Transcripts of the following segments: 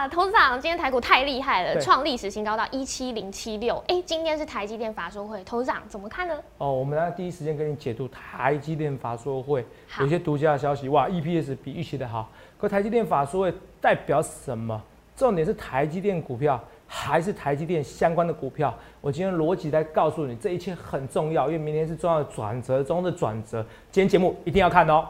哇，投资长，今天台股太厉害了，对创历史新高到一七零七六。哎，今天是台积电法说会，投资长怎么看呢？哦，我们来第一时间跟你解读台积电法说会有些独家的消息，哇，EPS 比预期的好。可台积电法说会代表什么？重点是台积电股票还是台积电相关的股票？我今天逻辑在告诉你，这一切很重要，因为明天是重要的转折中的转折。今天节目一定要看哦。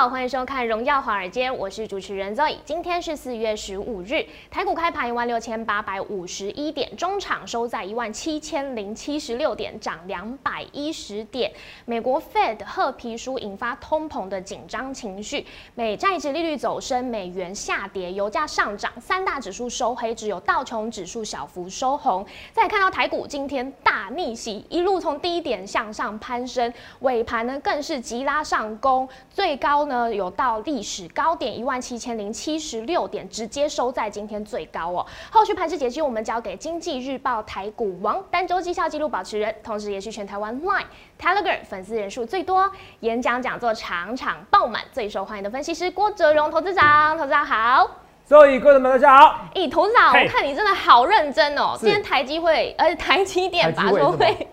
好，欢迎收看《荣耀华尔街》，我是主持人 Zoe。今天是四月十五日，台股开盘一万六千八百五十一点，中场收在一万七千零七十六点，涨两百一十点。美国 Fed 褐皮书引发通膨的紧张情绪，美债值利率走升，美元下跌，油价上涨，三大指数收黑，只有道琼指数小幅收红。再看到台股今天大逆袭，一路从低点向上攀升，尾盘呢更是急拉上攻，最高呢有到历史高点一万七千零七十六点，直接收在今天最高哦。后续盘势解析，我们交给经济日报台股王单周绩效记录保持人，同时也是全台湾 Line、Telegram 粉丝人数最多、演讲讲座场场爆满、最受欢迎的分析师郭哲荣投资长，投资长好。所以，各位们大家好。咦，投资长，我看你真的好认真哦。是。今天台积会，呃，台积电 法说会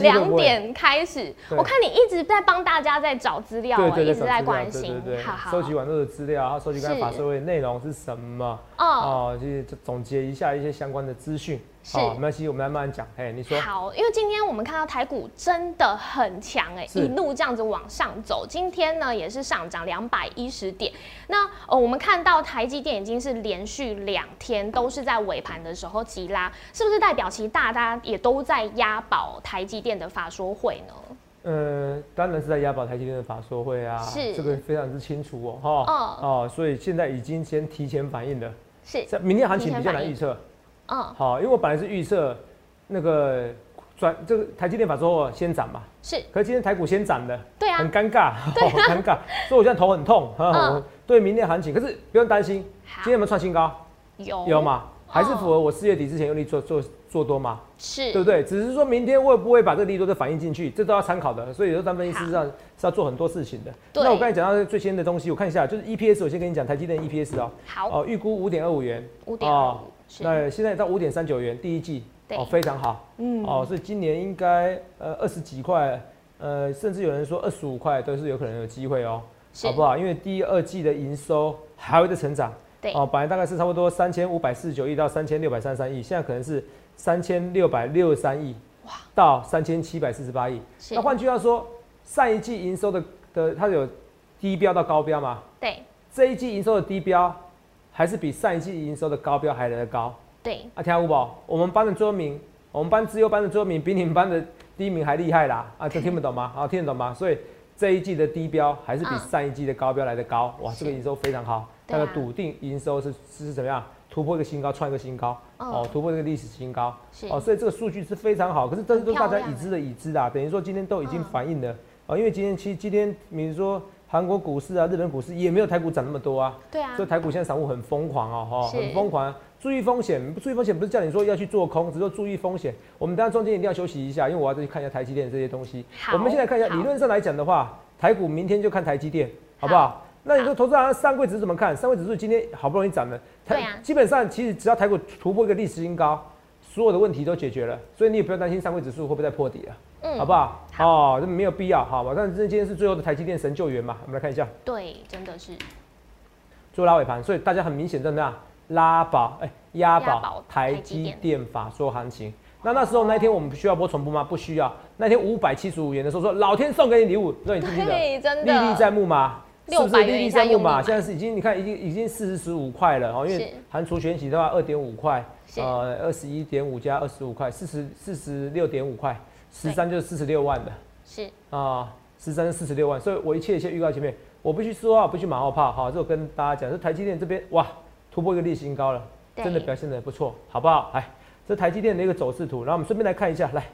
两点开始，我看你一直在帮大家在找资料哦，对对对，一直在关心。对对，对。好好，收集完这个资料，然后收集刚才是。法说会内容是什么？哦，哦，就是总结一下一些相关的资讯。是。好，没关系，我们来慢慢讲。哎，你说。好，因为今天我们看到台股真的很强哎，一路这样子往上走，今天呢也是上涨两百一十点。那呃，我们看到台积电已经是连续两天都是在尾盘的时候急拉，是不是代表其大家也都在押宝台积电的法说会呢？呃，当然是在押宝台积电的法说会啊，是。这个非常之清楚哦，哈、哦哦，所以现在已经先提前反应了。是，在明天行情比较难预测，嗯，好，因为我本来是预测那个转这个台积电法说会先涨嘛，是。可是今天台股先涨的，对啊。很，尴尬，很尴尬，所以我现在头很痛，哈、嗯。我对明天行情，可是不用担心，好。今天有没有创新高？有。有？嘛？还是哦符合我四月底之前用力做做做多吗？是，对不对？只是说明天会不会把这个利多再反映进去，这都要参考的。所以有时候单分析事实上是要做很多事情的。对。那我刚才讲到最新的东西，我看一下，就是 EPS，我先跟你讲台积电 EPS 哦，好，哦，预估五点二五元，五点二五，是，那现在到五点三九元，第一季哦非常好，嗯，哦，所以今年应该呃二十几块，呃，甚至有人说二十五块都是有可能有机会哦，好不好？因为第二季的营收还会再成长。对，哦，本来大概是差不多三千五百四十九亿到三千六百三十三亿，现在可能是三千六百六十三亿，哇，到三千七百四十八亿。那，换句话说，上一季营收的的它有低标到高标嘛？对，这一季营收的低标还是比上一季营收的高标还来得高？对，啊！听五宝，我们班的最后一名，我们班自优班的最后一名比你们班的第一名还厉害啦！啊，这听不懂吗？啊，听得懂吗？所以这一季的低标还是比嗯上一季的高标来得高，哇，是。这个营收非常好，对啊。那个笃定营收是是怎么样？突破一个新高，创一个新高，嗯哦，突破这个历史新高，是，哦，所以这个数据是非常好，可是这都是大家已知的已知的、啊，等于说今天都已经嗯。反映了，哦，因为今天其实今天比如说韩国股市啊、日本股市也没有台股涨那么多啊，对啊所以，台股现在散户很疯狂哦，哈、是很疯狂，注意风险，不注意风险不是叫你说要去做空，只是说注意风险。我们等一下中间一定要休息一下，因为我要再去看一下台积电这些东西。好我们现在看一下，理论上来讲的话，台股明天就看台积电，好不好？那你说投资人上柜指数怎么看？上柜指数今天好不容易涨了，对啊基本上其实只要台股突破一个历史新高，所有的问题都解决了，所以你也不用担心上柜指数会不会再破底了，嗯好不好？哦，这没有必要，好吧？但是今天是最后的台积电神救援嘛，我们来看一下。对，真的是，做拉尾盘，所以大家很明显在那拉宝哎压押宝宝台台积电法说行情。那那时候那一天我们需要播重播吗？不需要。那天五百七十五元的时候说老天送给你礼物，那你记不记得？历历的，在目嘛，是不是600历历在目嘛？现在是已经你看已经已经四十五块了哦，因为是含除权息的话二点五块，呃二十一点五加二十五块，四十四十六点五块，十三就是四十六万的。是，啊，十三四十六万，所以我一切一切预告前面，我不去说啊，不去马后炮，哈，这我跟大家讲，这台积电这边哇，突破一个历史新高了，真的表现的不错，好不好？来，这台积电的一个走势图，然后我们顺便来看一下，来，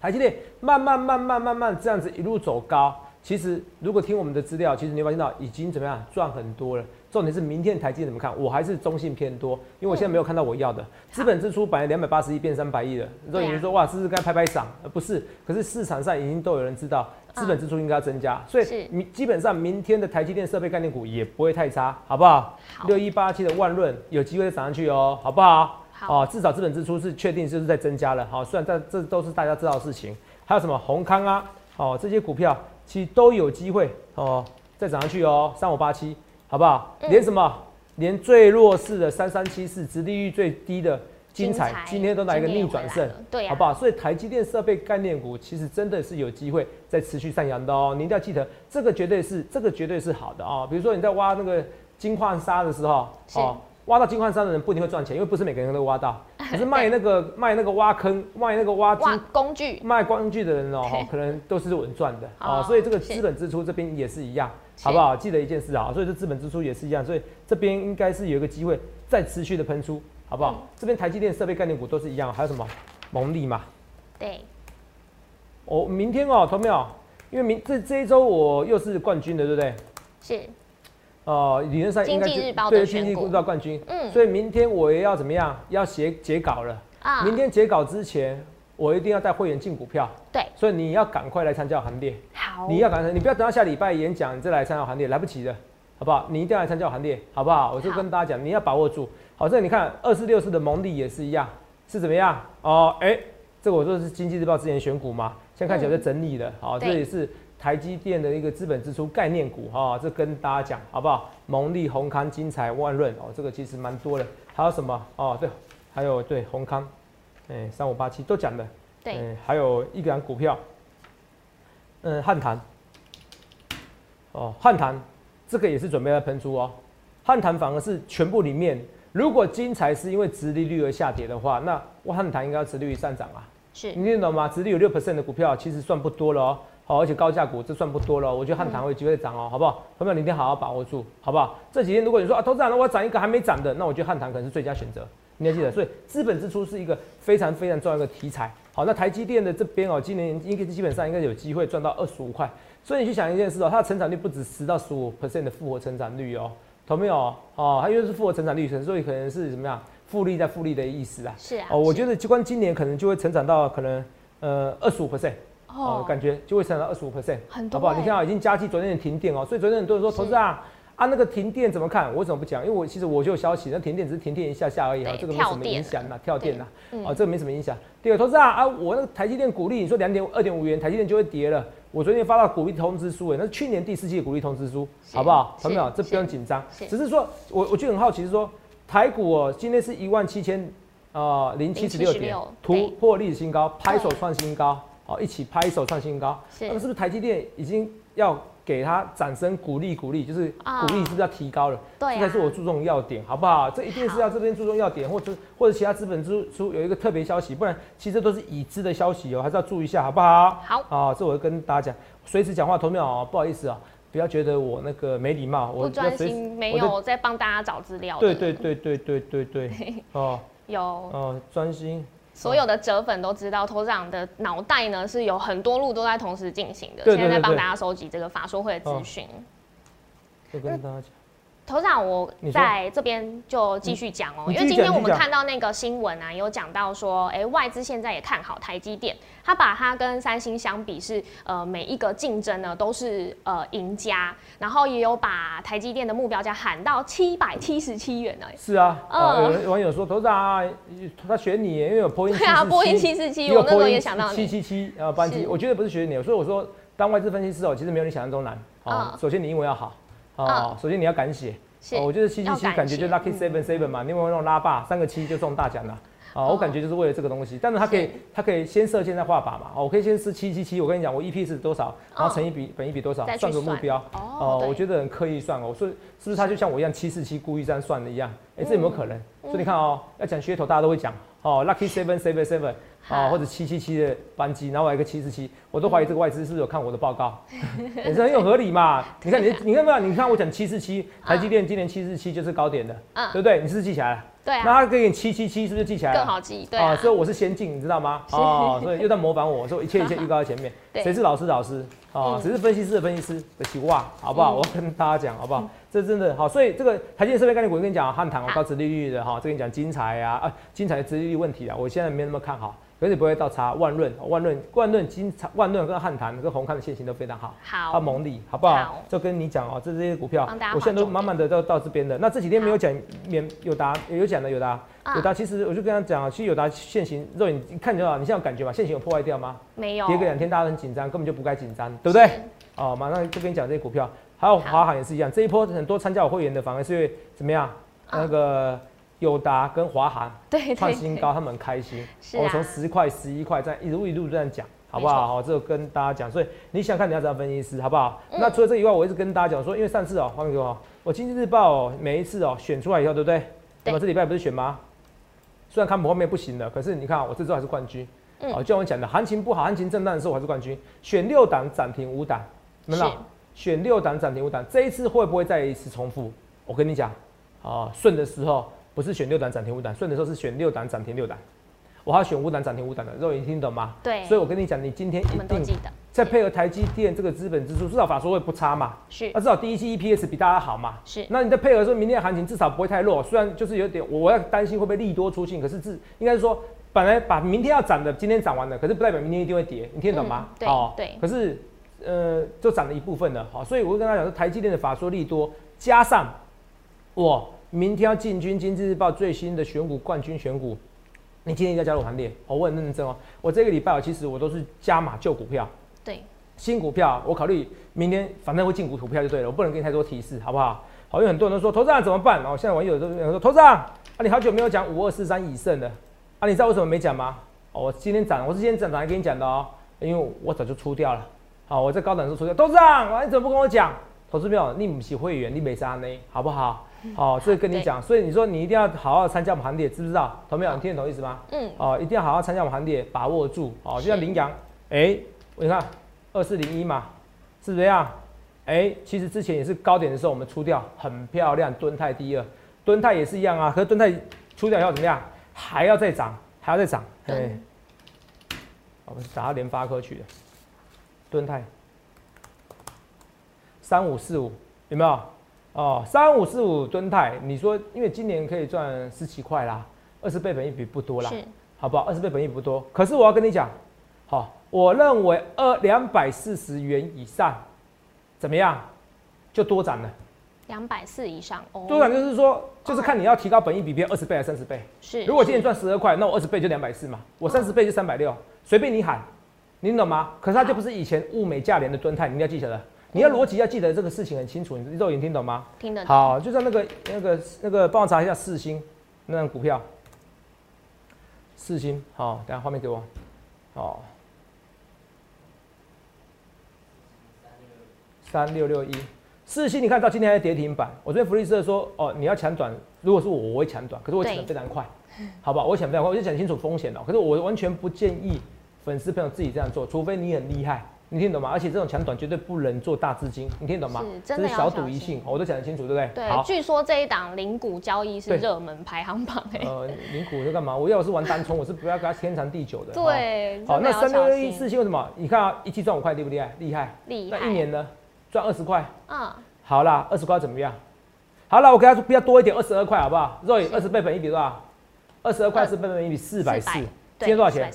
台积电慢慢慢慢慢慢这样子一路走高，其实如果听我们的资料，其实你会发现到已经怎么样赚很多了。重点是明天台积电怎么看？我还是中性偏多，因为我现在没有看到我要的资本支出，本来两百八十亿变三百亿了。所以你说哇，是不是该拍拍掌？呃，不是，可是市场上已经都有人知道资本支出应该要增加，所以明基本上明天的台积电设备概念股也不会太差，好不好？六一八七的万润有机会涨上去哦，好不好？好，哦，至少资本支出是确定就是在增加了。好，虽然这这都是大家知道的事情，还有什么宏康啊，哦，这些股票其实都有机会哦再涨上去哦，三五八七，好不好？连什么？连最弱势的三三七四，殖利率最低的精彩，今天都来一个逆转胜，对，好不好？所以台积电设备概念股其实真的是有机会再持续上扬的哦。你一定要记得，这个绝对是这个绝对是好的哦。比如说你在挖那个金矿砂的时候，哦，挖到金矿山的人不一定会赚钱，因为不是每个人都挖到。可是卖那个卖那个挖坑卖那个挖挖工具卖工具的人哦，可能都是稳赚的啊。所以这个资本支出这边也是一样。好不好？记得一件事啊，所以这资本支出也是一样，所以这边应该是有一个机会再持续的喷出，好不好？这边台积电设备概念股都是一样，还有什么蒙利嘛？对。我明天哦，同没有？因为明这这一周我又是冠军的，对不对？是。哦，理论上应该是对经济日报冠军。嗯。所以明天我也要怎么样？要写截稿了啊！明天截稿之前。我一定要带会员进股票，对，所以你要赶快来参加行列。好，你要赶快，你不要等到下礼拜演讲你再来参加行列，来不及的，好不好？你一定要来参加行列，好不好？我就跟大家讲，你要把握住。好，这你看二四六四的蒙利也是一样，是怎么样？哦，哎，这个我说是经济日报之前选股嘛，现在看起来在整理的。好，这也是台积电的一个资本支出概念股哈，这跟大家讲好不好？蒙利、宏康、金财、万润哦，这个其实蛮多的。还有什么？哦，对，还有对宏康。哎，三五八七都讲的，对，还有一个股票，嗯，汉唐，哦，汉唐这个也是准备要喷出哦，汉唐反而是全部里面，如果金财是因为殖利率而下跌的话，那汉唐应该要殖利率上涨啊，是，你听懂吗？殖利率有六 percent 的股票其实算不多了哦，好，而且高价股这算不多了，我觉得汉唐会有机会涨哦，好不好？朋友们一定好好把握住，好不好？这几天如果你说啊，投资人我要涨一个还没涨的，那我觉得汉唐可能是最佳选择。你要记得，所以资本支出是一个非常非常重要的题材。好，那台积电的这边哦，今年应该基本上应该有机会赚到二十五块。所以你去想一件事哦，它的成长率不止十到十五 percent 的复合成长率哦，同没有？哦，它因为是复合成长率，所以可能是怎么样复利在复利的意思啊？是啊。哦，我觉得就光今年可能就会成长到可能呃二十五 percent 哦，感觉就会成长到二十五 percent，好不好？你看啊，已经加计昨天的停电哦，所以昨天很多人说投资啊。啊，那个停电怎么看？我怎么不讲？因为我其实我就有消息，那停电只是停电一下下而已啊，这个没什么影响呐，跳电呐，啊，这个没什么影响。第二，投资啊啊，我那个台积电股利，你说两点二点五元，台积电就会跌了。我昨天发到股利通知书，哎，那是去年第四季的股利通知书，好不好？朋友这不用紧张，只是说我我就很好奇，是说台股哦，今天是一万七千啊零七十六点，突破历史新高，拍手创新高，好，一起拍手创新高。那么是不是台积电已经要？给他掌声鼓励鼓励，就是鼓励是不是要提高了？对，这才是我注重要点，好不好？这一定是要这边注重要点，或者或者其他资本支出有一个特别消息，不然其实都是已知的消息哦，还是要注意一下，好不好？好啊，这我跟大家讲，随时讲话投秒哦，不好意思啊，不要觉得我那个没礼貌，我不专心，没有在帮大家找资料。对对对对对对对，哦，有哦，专心。所有的折粉都知道，头长的脑袋呢是有很多路都在同时进行的。现在在帮大家收集这个法说会的资讯。跟大家讲。头长，我在这边就继续讲哦，因为今天我们看到那个新闻啊，有讲到说，哎，外资现在也看好台积电，他把它跟三星相比是，呃，每一个竞争呢都是呃赢家，然后也有把台积电的目标价喊到七百七十七元呢。是啊，有网友说，头长他选你，因为有波音对啊，波音七四七，我那时候也想到七七七啊班机，我觉得不是选你，所以我说当外资分析师哦，其实没有你想象中难啊。首先你英文要好。哦，首先你要敢写，哦，我觉得七七七感觉就 lucky seven seven 嘛，另外那种拉霸三个七就中大奖了，啊，我感觉就是为了这个东西，但是它可以它可以先设现在画靶嘛，哦，我可以先试七七七，我跟你讲我 EP 是多少，然后乘以比本一比多少，算个目标，哦，我觉得很刻意算哦，我说是不是他就像我一样七四七故意这样算的一样，哎，这有没有可能？所以你看哦，要讲噱头大家都会讲，哦，lucky seven seven seven。啊，或者七七七的班机，然后我一个七四七，我都怀疑这个外资是不是有看我的报告，也是很有合理嘛？你看你，你看没有？你看我讲七四七，台积电今年七四七就是高点的，对不对？你是不是记起来了？对啊，那他给你七七七，是不是记起来了？更好记，对啊，所以我是先进，你知道吗？哦，所以又在模仿我，说一切一切预告在前面。对谁是老师？老师啊，嗯谁是分析师的分析师的起哇，好不好？嗯我跟大家讲，好不好？这真的好，所以这个台积电设备概念股，我跟你讲，汉唐哦，好高值利率的哈，这跟你讲精彩啊啊，精彩的值利率问题啊，我现在没那么看好，可是不会倒差。万润、万润、万润、精彩、万润跟汉唐跟宏康的线型都非常好。好它蒙利，好不好？好就跟你讲哦，这这些股票我现在都慢慢的到到这边的。那这几天没有讲免有答有讲的有答啊有答，其实我就跟他讲啊，其实有答现行肉眼一看就好，你现在有感觉吗？现行有破坏掉吗？没有跌个两天，大家都很紧张，根本就不该紧张，对不对？哦，马上就跟你讲这些股票，还有华航也是一样，这一波很多参加我会员的反而是因为怎么样？啊那个友达跟华航创新高，他们很开心。我从十块、十一块这样一路一路这样讲，好不好？好，这个跟大家讲，所以你想看你要怎样分析师，好不好？嗯那除了这以外，我一直跟大家讲说，因为上次哦，黄给我，我经济日报哦，每一次哦选出来以后，对不对？对那么这礼拜不是选吗？虽然看我后面不行了，可是你看我这周还是冠军。嗯哦，就像我讲的，行情不好，行情震荡的时候我还是冠军，选六档涨停五档，有没有是？选六档涨停五档，这一次会不会再一次重复？我跟你讲，哦，顺的时候不是选六档涨停五档，顺的时候是选六档涨停六档，我还要选五档涨停五档的，肉眼听懂吗？对，所以我跟你讲，你今天一定再配合台积电这个资本支出，至少法说会不差嘛，是。那至少第一期 EPS 比大家好嘛。是，那你再配合说明天的行情至少不会太弱，虽然就是有点我我要担心会不会利多出尽，可是至应该是说本来把明天要涨的今天涨完了，可是不代表明天一定会跌，你听得懂吗？嗯对哦对。可是呃就涨了一部分了，好，所以我会跟他讲说台积电的法说利多，加上我明天要进军经济日报最新的选股冠军选股，你今天一定要加入我行列，哦，我很认真哦，我这个礼拜哦其实我都是加码旧股票。对，新股票，我考虑明天反正会进股股票就对了，我不能给你太多提示，好不好？好，因为很多人都说头长怎么办？哦，现在网友都有人说头长啊，你好久没有讲五二四三以胜的啊，你知道为什么没讲吗？哦，我今天涨，我是今天涨来跟你讲的哦，因为我早就出掉了。好，我在高档的时候出掉，头长，啊你怎么不跟我讲？投资票，你不是会员，你没啥呢，好不好？好，这个跟你讲，所以你说你一定要好好参加我们行列，知不知道？投没有？你听得懂意思吗？嗯，哦，一定要好好参加我们行列，把握住哦。就像羚羊，哎、你看二四零一嘛，是不是这样？哎、其实之前也是高点的时候我们出掉，很漂亮。敦泰第二，敦泰也是一样啊。可是敦泰出掉以后怎么样？还要再涨，还要再涨。哎、嗯我们打到联发科去的，敦泰三五四五有没有？哦，三五四五吨泰，你说因为今年可以赚十七块啦，二十倍本益比不多啦。是好不好？二十倍本益不多，可是我要跟你讲，好，我认为二两百四十元以上，怎么样，就多涨了。两百四以上哦，多涨就是说，就是看你要提高本益比，变二十倍还是三十倍。是，如果今年是赚十二块，那我二十倍就两百四嘛，我三十倍就三百六，随便你喊，你懂吗？可是它就不是以前物美价廉的吨泰，你一定要记起了。你要逻辑要记得这个事情很清楚，你肉眼听懂吗？听得懂，好，就像那个那个那个，帮我查一下四星那张股票。四星，好，等下画面给我。哦，三六六一，四星，你看到今天还在跌停板。我这边福利社说，哦，你要抢短，如果是我，我会抢短，可是我抢的非常快，好吧？我抢得非常快，我就讲清楚风险了。可是我完全不建议粉丝朋友自己这样做，除非你很厉害，你听懂吗？而且这种强短绝对不能做大资金，你听懂吗？是真的这是小赌怡性，我都讲得清楚，对不对？对好，，据说这一档零股交易是对热门排行榜哎，呃，零股是干嘛？我要是玩单冲，我是不要跟他天长地久的。对，好，那三六六一四星为什么？你看啊，一期赚五块，厉不厉害？厉害。厉害，那一年呢，赚二十块。嗯，好啦，二十块怎么样？好了，我给他说不要多一点，二十二块好不好？肉眼二十倍本一比多少？二十二块是倍本一比四百四，400今天多少钱？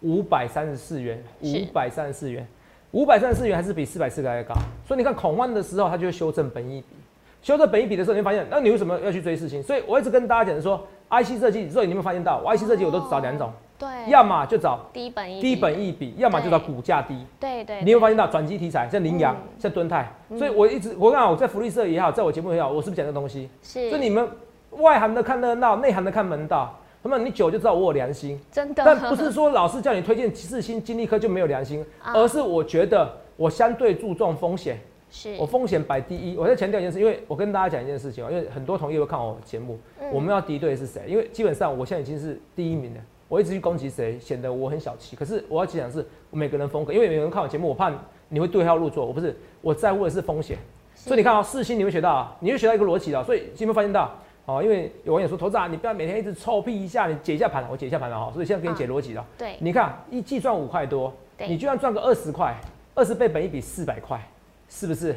五百三十四元，五百三十四元，五百三十四元还是比四百四还要高。所以你看恐慌的时候，它就会修正本益比，修正本益比的时候，你会发现，那你为什么要去追事情？所以我一直跟大家讲的说，IC 设计，所以你有没有发现到，我 IC 设计我都找两种，对，要么就找低本益低比本益比，要么就找股价低。对对，你有没有发现到转机题材，像羚羊嗯，像敦泰，所以我一直我讲我在福利社也好，在我节目也好，我是不是讲这东西？是，所以你们外行的看热闹，内行的看门道。那么你久就知道我有良心，真的，但不是说老师叫你推荐四星、金利科就没有良心，啊而是我觉得我相对注重风险，是我风险摆第一。我在强调一件事，因为我跟大家讲一件事情哦，因为很多同业会看我节目，嗯我们要敌对的是谁？因为基本上我现在已经是第一名了，我一直去攻击谁，显得我很小气。可是我要讲的是我每个人风格，因为有人看我节目，我怕你会对号入座，我不是，我在乎的是风险。所以你看啊、四星你会学到啊，你会学到一个逻辑的，所以你有没有发现到？哦，因为有网友说，投资啊，你不要每天一直臭屁一下，你解一下盘，我解一下盘了哈。所以现在给你解逻辑了。对，你看一季赚五块多，你就算赚个二十块，二十倍本一比四百块，是不是？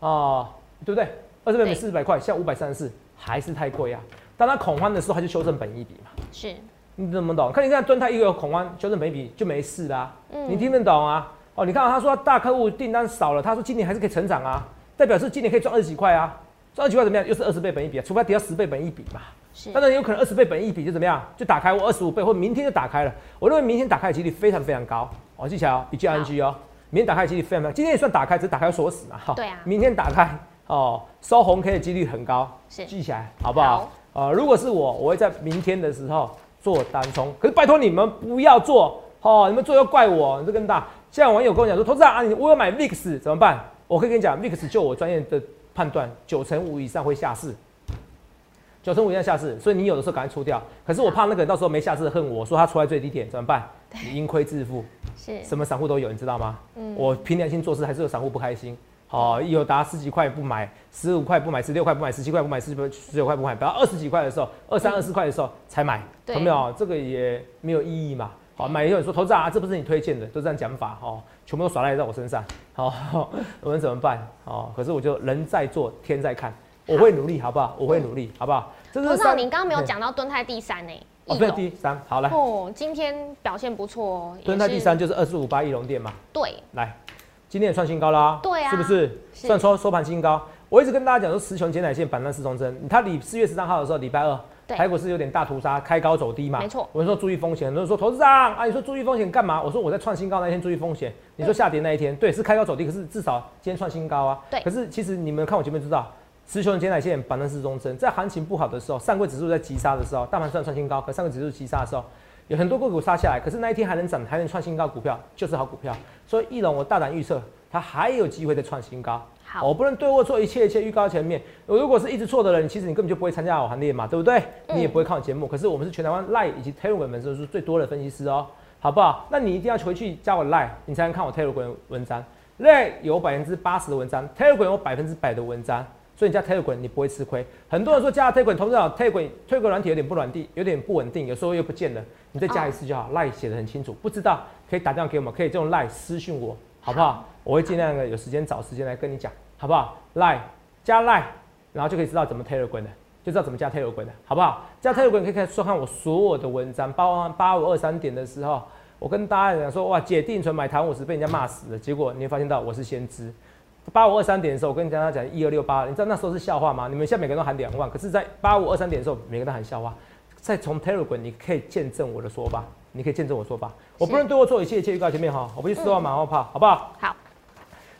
哦，对不对？二十倍本对四百块，像五百三十四还是太贵啊。当他恐慌的时候，他就修正本一比嘛。是，你怎么懂？看你看蹲他一个有恐慌修正本一比就没事啦、嗯你听得懂啊？哦，你看他说大客户订单少了，他说今年还是可以成长啊，代表是今年可以赚二十几块啊，赚二十几块怎么样？又是二十倍本一比啊，除非它跌到十倍本一比嘛。是，当然有可能二十倍本一比就怎么样，就打开我二十五倍，或明天就打开了。我认为明天打开的几率非常非常高。哦，记起来哦，笔记 ING 哦，明天打开的几率非常非常，今天也算打开，只是打开锁死嘛。哈对啊明天打开哦，收红 K 的几率很高，是记起来好不好？呃，如果是我，我会在明天的时候做单冲，可是拜托你们不要做哦，你们做又怪我，这更大。现在网友跟我讲说，投资人啊，你我有买 VIX 怎么办？我可以跟你讲，VIX 就我专业的判断，九成五以上会下市。九成五以上下市，所以你有的时候赶快出掉。可是我怕那个人到时候没下市恨我说他出来最低点怎么办？你盈亏自负，是，什么散户都有，你知道吗？嗯我凭良心做事，还是有散户不开心。哦，有达十几块不买，十五块不买，十六块不买，十七块不买，十九十九块不买，等到二十几块的时候，二三、二四块的时候才买，对有没有？这个也没有意义嘛。好，买以后你说投资啊，这不是你推荐的，都这样讲法哦，全部都耍赖在我身上。好，我们怎么办？哦，可是我就人在做，天在看，我会努力，好不好？我会努力，好不好？这董事长，三您刚刚没有嘿讲到蹲泰第三呢，哦，对，翼龙第三，好来，哦，今天表现不错哦，蹲在第三，就是二四五八翼龙店嘛。对，来，今天也创新高啦，对啊是不是？是算收收盘新高。我一直跟大家讲说，十穷减奶线板单四重针，它礼四月十三号的时候，礼拜二，对台股是有点大屠杀，开高走低嘛。没错我们说注意风险，很多人说投资长啊，你说注意风险干嘛？我说我在创新高那一天注意风险。你说下跌那一天，对，是开高走低，可是至少今天创新高啊。对可是其实你们看我前面知道，雌雄减奶线板凳是中针，在行情不好的时候，上柜指数在急杀的时候，大盘虽然创新高，可上柜指数急杀的时候。有很多个股杀下来，可是那一天还能涨，还能创新高，股票就是好股票。所以翼龙，我大胆预测，它还有机会再创新高。好我不能对或错，一切一切预告前面。我如果是一直错的人，其实你根本就不会参加我行列嘛，对不对？嗯你也不会看我节目。可是我们是全台湾 Line 以及 Telegram 粉丝数最多的分析师哦，好不好？那你一定要回去加我 Line，你才能看我 Telegram 文章。Line 有百分之八十的文章，Telegram 有百分之百的文章。所以你加 Telegram 你不会吃亏。很多人说加 Telegram，投资者 Telegram Telegram 软体有点不软地，有点不稳定，有时候又不见了。你再加一次就好。Line 写的很清楚，不知道可以打电话给我们，可以这种 Line 私讯我，好不好？我会尽量的有时间找时间来跟你讲，好不好？Line 加 Line，然后就可以知道怎么 Telegram 的，就知道怎么加 Telegram 的，好不好？加 Telegram 可以看收看我所有的文章，包括八五二三点的时候，我跟大家讲说，哇，解定存买台五十被人家骂死了，结果你会发现到我是先知。八五二三点的时候，我跟大家讲一二六八，你知道那时候是笑话吗？你们现在每个人都喊两万，可是，在八五二三点的时候，每个人都喊笑话。再从 Telegram，你可以见证我的说法，你可以见证我的说法。我不能对我做一切一切预告前面哈，我不去四万马后炮，好不好？好，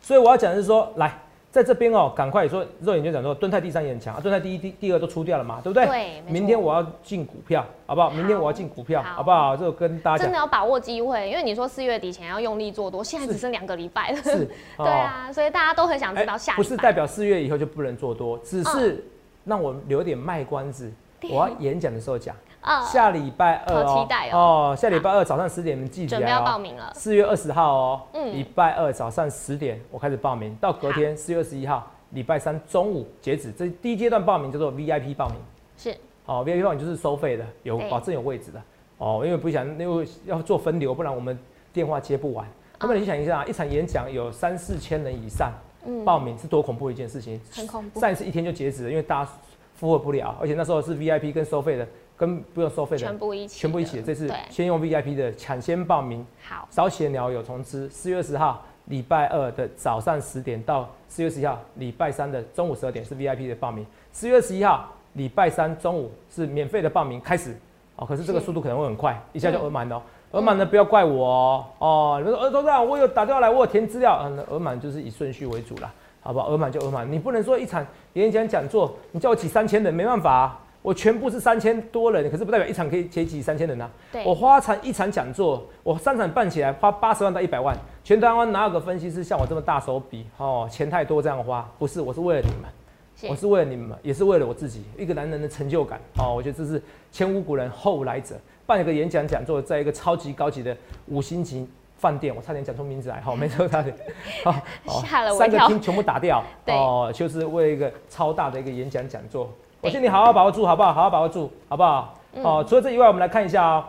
所以我要讲的是说，来，在这边哦，赶快说，肉眼就讲说，敦泰第三也很强，啊敦泰第一、第第二都出掉了嘛，对不对？对明天我要进股票，好不好？明天我要进股票，好好不好？这个跟大家讲真的要把握机会，因为你说四月底前要用力做多，现在只剩两个礼拜了。对啊，所以大家都很想知道下哎不是。代表四月以后就不能做多，只是让我留点卖关子，我要演讲的时候讲。啊下礼拜二哦，好期待哦哦，下礼拜二早上十点，你们记起来准备要报哦。名了。四月二十号哦，嗯礼拜二早上十点我开始报名，到隔天四月二十一号礼拜三中午截止。这第一阶段报名叫做 VIP 报名，是哦，VIP 报名就是收费的，有保证有位置的。哦，因为不想因为要做分流，不然我们电话接不完。那么你去想一下，一场演讲有三四千人以上嗯报名，是多恐怖的一件事情。很恐怖，上一次一天就截止了，因为大家负荷不了，而且那时候是 VIP 跟收费的，跟不用收费的全部一起，全部一起的。这次，先用 VIP 的抢先报名，好，少写鸟有虫吃。四月二十号礼拜二的早上十点到四月十一号礼拜三的中午十二点是 VIP 的报名。四月二十一号礼拜三中午是免费的报名开始。哦，可是这个速度可能会很快，一下就嗯额满了哦。额满的不要怪我哦。哦，你们说，呃，董事长，我有打电话来，我有填资料，嗯，那额满就是以顺序为主啦，好不好？额满就额满，你不能说一场演讲讲座，你叫我挤三千人，没办法、啊，我全部是三千多人，可是不代表一场可以可以挤三千人啊。对，我花场一场讲座，我三场办起来花八十万到一百万，全台湾哪有个分析师像我这么大手笔？哦？钱太多这样花，不是，我是为了你们，是我是为了你们，也是为了我自己，一个男人的成就感。哦。我觉得这是前无古人后无来者，办一个演讲讲座，在一个超级高级的五星级饭店，我差点讲出名字来，好，没错，差点，好，好吓了我三个厅全部打掉，对哦，就是为一个超大的一个演讲讲座，我建议你好好把握住，好不好？好好把握住，好不好？好，除了这以外，我们来看一下哦。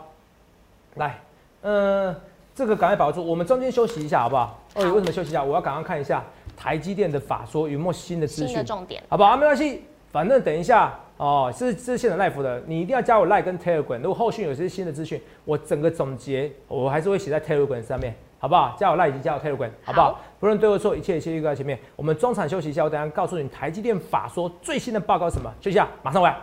来，嗯，这个赶快把握住，我们中间休息一下，好不好？哦，为什么休息一下？我要赶快看一下台积电的法说有没有新的资讯，重点，好不好？没关系，反正等一下哦，是是现场 live 的，你一定要加我 live 跟 telegram。如果后续有些新的资讯，我整个总结，我还是会写在 telegram 上面，好不好？加我 live 以及加我 telegram，好不好？不论对或错，一切一切预告在前面。我们中场休息一下，我等下告诉你台积电法说最新的报告是什么。休息一下，马上回来。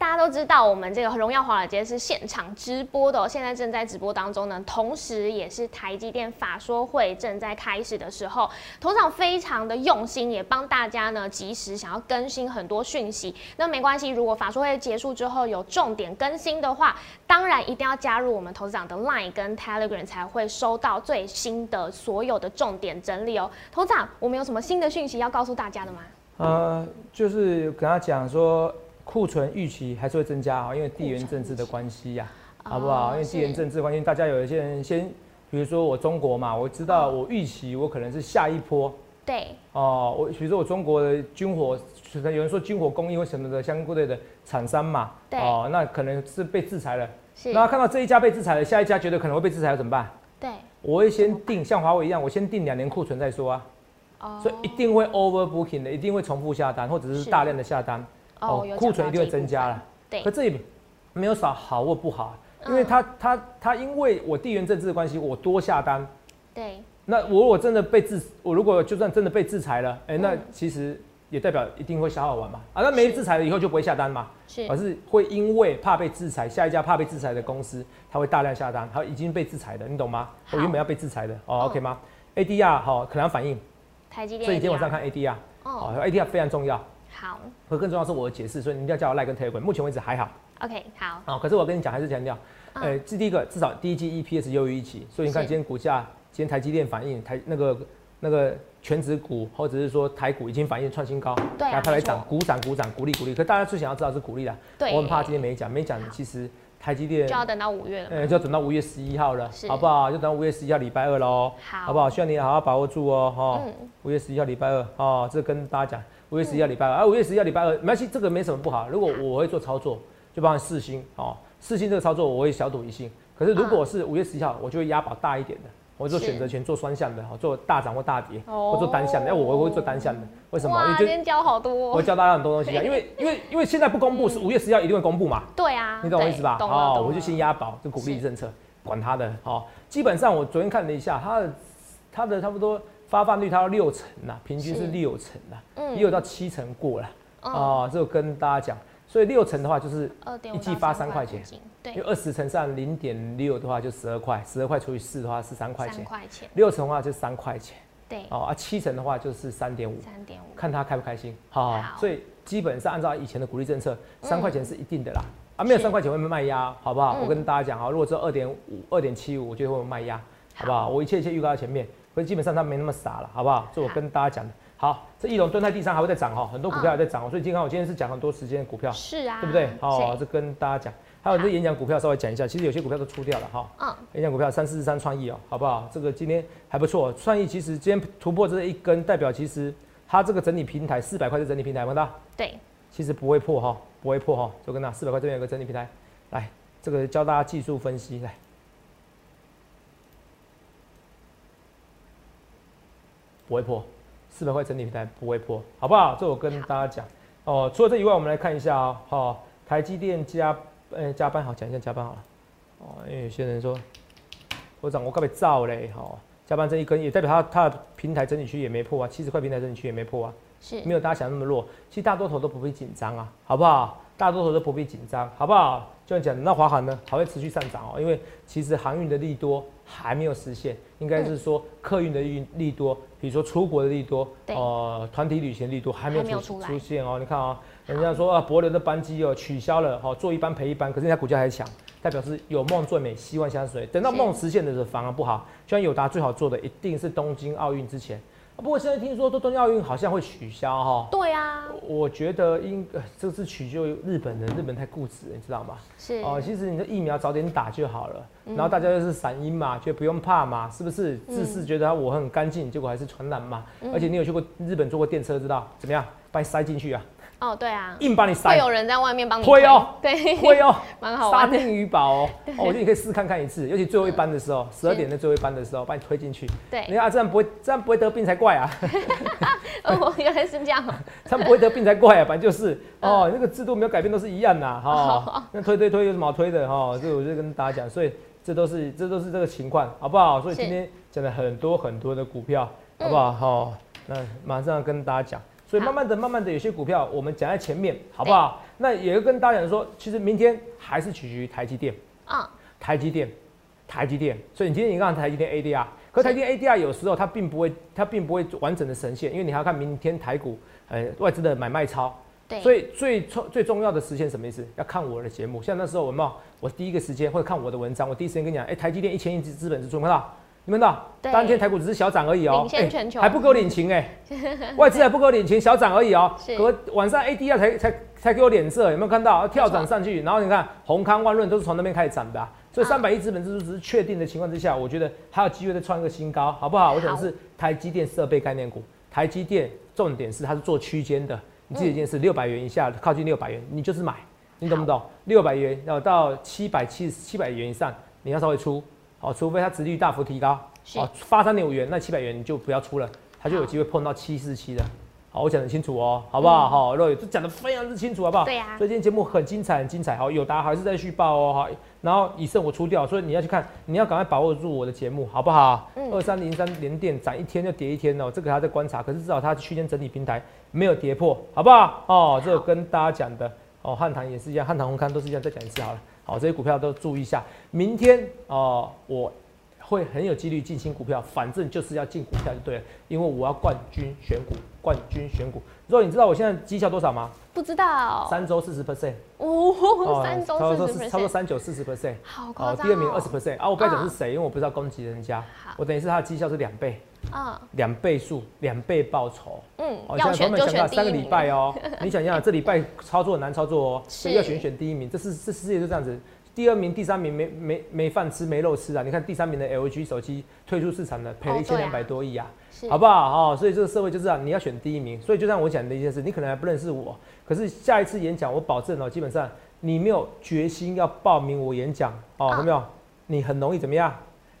大家都知道，我们这个荣耀华尔街是现场直播的，现在正在直播当中呢。同时，也是台积电法说会正在开始的时候，头场非常的用心，也帮大家呢及时想要更新很多讯息。那没关系，如果法说会结束之后有重点更新的话，当然一定要加入我们头长的 Line 跟 Telegram 才会收到最新的所有的重点整理哦。头长，我们有什么新的讯息要告诉大家的吗？呃，就是跟他讲说。库存预期还是会增加啊，因为地缘政治的关系呀，好不好？因为地缘政治关系，大家有一些人先，比如说我中国嘛，我知道我预期我可能是下一波，对，哦，我比如说我中国的军火，有人说军火供应或什么的相关的厂商嘛，对，哦，那可能是被制裁了，是，那看到这一家被制裁了，下一家觉得可能会被制裁，怎么办？对，我会先定，像华为一样，我先定两年库存再说啊，哦，所以一定会 overbooking 的，一定会重复下单，或者是。大量的下单。哦，库存一定会增加了，对，可这里没有少好或不好，因为他他他因为我地缘政治的关系，我多下单，对，那我我真的被制，我如果就算真的被制裁了，哎，那其实也代表一定会消耗完嘛，啊，那没制裁了以后就不会下单嘛，是，而是会因为怕被制裁，下一家怕被制裁的公司，他会大量下单，他已经被制裁的，你懂吗？我原本要被制裁的，哦，OK 吗？ADR 好，可能反应，台积电，所以今天晚上看 ADR，哦，ADR 非常重要。好，可更重要是我的解释，所以你一定要叫我赖跟 Telegram。目前为止还好。OK，好。好，可是我跟你讲，还是强调，呃，这第一个，至少第一季 EPS 优于预期，所以你看今天股价，今天台积电反应台那个那个全指股或者是说台股已经反应创新高，对，然后它来涨，鼓掌鼓掌鼓励鼓励。可大家最想要知道是鼓励的，对，我很怕今天没讲，没讲，其实台积电就要等到五月了，呃，就要等到五月十一号了，好不好？就等五月十一号礼拜二喽，好，好不好？希望你好好把握住哦，哈，五月十一号礼拜二，哦，这跟大家讲。五月十一号礼拜二，啊，五月十一号礼拜二，没关系，这个没什么不好。如果我会做操作，就帮四星哦，四星这个操作我会小赌一星。可是如果是五月十一号，我就会押宝大一点的，我做选择权做双向的，哦，做大涨或大跌，或做单向的。哎，我我会做单向的，为什么？因为今天教好多，我教大家很多东西啊。因为因为因为现在不公布，是五月十一号一定会公布嘛？对啊，你懂我意思吧？哦，我就先押宝，就鼓励政策，管他的。哦，基本上我昨天看了一下，它的它的差不多。发放率它要六成呐，平均是六成呐，也有到七成过了啊。这个跟大家讲，所以六成的话就是一季发三块钱，对，因为二十乘上零点六的话就十二块，十二块除以四的话是三块钱，三块钱。六成的话就三块钱，对，哦啊，七成的话就是三点五，三点五，看他开不开心。好，所以基本上按照以前的鼓励政策，三块钱是一定的啦。啊，没有三块钱会卖压，好不好？我跟大家讲啊，如果是二点五、二点七五，我觉得会卖压，好不好？我一切一切预告在前面。所以基本上它没那么傻了，好不好？这我跟大家讲的。好，这翼龙蹲在地上还会再涨哈，很多股票还在涨哦。所以今天我今天是讲很多时间的股票，是啊，对不对？好，这跟大家讲。还有这演讲股票稍微讲一下，其实有些股票都出掉了哈。嗯。演讲股票三四四三创意哦，好不好？这个今天还不错，创意其实今天突破这一根，代表其实它这个整理平台四百块是整理平台，看到？对。其实不会破哈，不会破哈，就跟那四百块这边有个整理平台，来，这个教大家技术分析来。不会破，四百块整体平台不会破，好不好？这我跟大家讲哦。除了这以外，我们来看一下啊，好，台积电加呃加班好，讲一下加班好了哦。因为有些人说，我长我告别造嘞，哈，加班这一根也代表它它的平台整体区也没破啊，七十块平台整体区也没破啊，是没有大家想那么弱。其实大多头都不必紧张啊，好不好？大多头都不必紧张，好不好？就像讲那华航呢，还会持续上涨哦，因为其实航运的利多还没有实现，应该是说客运的运利多。比如说出国的利多，呃，团体旅行利多还没有出出现哦。你看啊，人家说啊，博流的班机哦取消了，哈，做一班赔一班，可是人家股价还强，代表是有梦最美，希望相随。等到梦实现的时候反而不好。就像友达最好做的，一定是东京奥运之前。不过现在听说，东京奥运好像会取消哈。对啊，我觉得应这次取决于日本人，日本太固执，你知道吗？是哦，其实你的疫苗早点打就好了，然后大家又是散音嘛，就不用怕嘛，是不是？自视觉得我很干净，结果还是传染嘛。而且你有去过日本坐过电车，知道怎么样？把你塞进去啊。哦，对啊，硬把你塞会。有人在外面帮你推哦推 对，会哦，蛮好玩的。沙丁鱼堡哦，哦，我觉得你可以试看看一次，尤其最后一班的时候，十二点的最后一班的时候，把你推进去。对你看啊，这样不会，这样不会得病才怪啊，哦，原来是这样哦。这样不会得病才怪啊，反正就是哦，那个制度没有改变，都是一样的哈。那推推推有什么好推的哈？这我就跟大家讲，所以这都是这都是这个情况，好不好？所以今天讲了很多很多的股票，嗯好不好？好，那马上跟大家讲。所以慢慢的、慢慢的，有些股票我们讲在前面，好不好？那也会跟大家讲说，其实明天还是取决于台积电。嗯，台积电，台积电，所以你今天你看台积电 ADR，可台积电 ADR 有时候它并不会，它并不会完整的呈现，因为你还要看明天台股，呃，外资的买卖超，对，所以最重最重要的时间什么意思？要看我的节目，像那时候我们我第一个时间或者看我的文章，我第一时间跟你讲，哎、台积电一千亿资资本支出，有没有看到？你们看到？对。当天台股只是小涨而已哦、领先哎全球。还不给我领情哎、外资还不给我领情，小涨而已哦、是。可晚上 ADR 才才才给我脸色，有没有看到？跳涨上去，然后你看宏康、万润都是从那边开始涨的啊、所以啊。三百亿资本支出只是确定的情况之下，我觉得还有机会再创一个新高，好不好？我讲的是台积电设备概念股，台积电重点是它是做区间的，你记得一件事，六百元以下靠近六百元，你就是买，你懂不懂？六百元要到七百七七百元以上，你要稍微出，好，除非它殖利率大幅提高，是哦，发三点五元，那七百元你就不要出了，它就有机会碰到七四七的。好，我讲得很清楚哦，好不好？好、肉这讲得非常之清楚，好不好？嗯对呀所以今天节目很精彩，很精彩。好，友达还是在续报哦，好。然后以胜我出掉，所以你要去看，你要赶快把握住我的节目，好不好？嗯二三零三连电涨一天就跌一天哦，这个还在观察，可是至少它区间整理平台没有跌破，好不好？哦，这个跟大家讲的哦，汉唐也是一样，汉唐红康都是一样，再讲一次好了。好，这些股票都注意一下，明天哦，我会很有几率进新股票，反正就是要进股票就对了，因为我要冠军选股，冠军选股。肉，你知道我现在绩效多少吗？不知道三周四十 percent，哦，三周四十是差不多 percent，三九四十 percent。好夸张哦。第二名二十 percent 啊，我不要讲嗯是谁，因为我不知道攻击人家好，我等于是他的绩效是两倍，嗯两倍数，两倍报酬。嗯，哦，要选就现在朋友们想到三个礼拜哦，你想一下，这礼拜操作很难操作哦，所以是要选选第一名，这是这世界就这样子。第二名、第三名没没没饭吃、没肉吃啊！你看第三名的 LG 手机退出市场了，赔了一千两百多亿啊，是好不好？哦，所以这个社会就这样，你要选第一名。所以就像我讲的一件事，你可能还不认识我，可是下一次演讲，我保证哦，基本上你没有决心要报名我演讲哦，啊有没有？你很容易怎么样？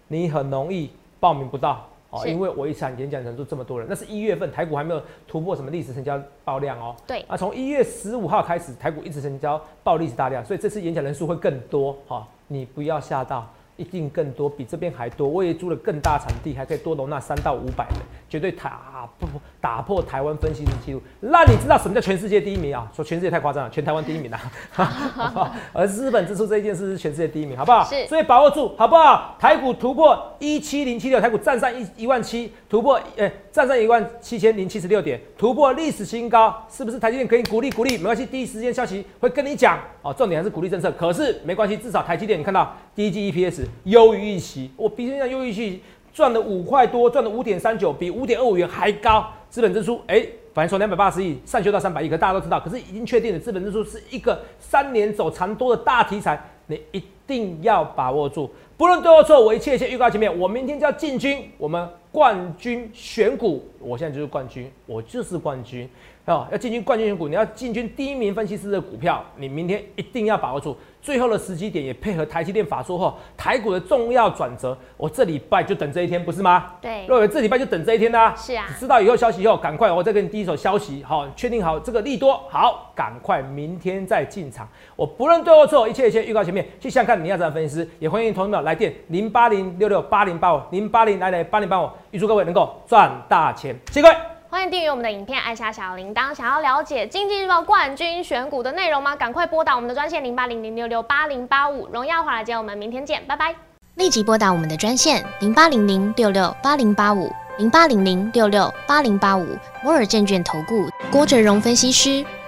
你很容易报名不到哦，因为我一场演讲人数这么多人，那是一月份台股还没有突破什么历史成交爆量哦。对啊，从一月十五号开始，台股一直成交爆历史大量，所以这次演讲人数会更多哈、你不要吓到，一定更多，比这边还多。我也租了更大场地，还可以多容纳三到五百人，绝对打不不打破台湾分析师记录，让你知道什么叫全世界第一名啊！说全世界太夸张了，全台湾第一名啊！好不好？而资本支出这一件事是全世界第一名，好不好？是所以把握住，好不好？台股突破一七零七六，台股站上一一万七，突破呃站上一万七千零七十六点，突破历史新高，是不是台积电可以鼓励鼓励？没关系，第一时间消息会跟你讲哦。重点还是鼓励政策，可是没关系，至少台积电你看到第一季 EPS 优于预期，我比人家优于预期赚了五块多，赚了五点三九，比五点二五元还高，资本支出哎。反正从两百八十亿上修到三百亿，可大家都知道，可是已经确定了资本支出是一个三年走长多的大题材，你一定要把握住。不论对或错，我一切一切预告前面，我明天就要进军我们冠军选股，我现在就是冠军，我就是冠军哦！要进军冠军选股，你要进军第一名分析师的股票，你明天一定要把握住。最后的时机点也配合台积电法说后，台股的重要转折，我这礼拜就等这一天，不是吗？对，若伟这礼拜就等这一天啦、是啊知道以后消息以后，赶快我再给你第一手消息，好，确定好这个利多，好，赶快明天再进场。我不论对或错，一切一切预告前面，去想看你要怎样分析师，也欢迎同学们来电零八零六六八零八五零八零来来八零八五，预祝各位能够赚大钱，谢谢各位。欢迎订阅我们的影片，按下小铃铛。想要了解经济日报冠军选股的内容吗？赶快拨打我们的专线零八零零六六八零八五。荣耀华尔街，我们明天见，拜拜。立即拨打我们的专线零八零零六六八零八五零八零零六六八零八五摩尔证券投顾郭哲荣分析师。